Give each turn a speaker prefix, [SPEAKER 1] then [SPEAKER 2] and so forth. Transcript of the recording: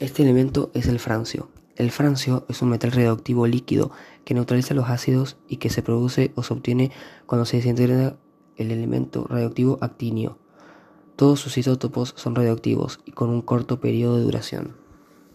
[SPEAKER 1] Este elemento es el francio. El francio es un metal radioactivo líquido que neutraliza los ácidos y que se produce o se obtiene cuando se desintegra el elemento radioactivo actinio. Todos sus isótopos son radioactivos y con un corto periodo de duración.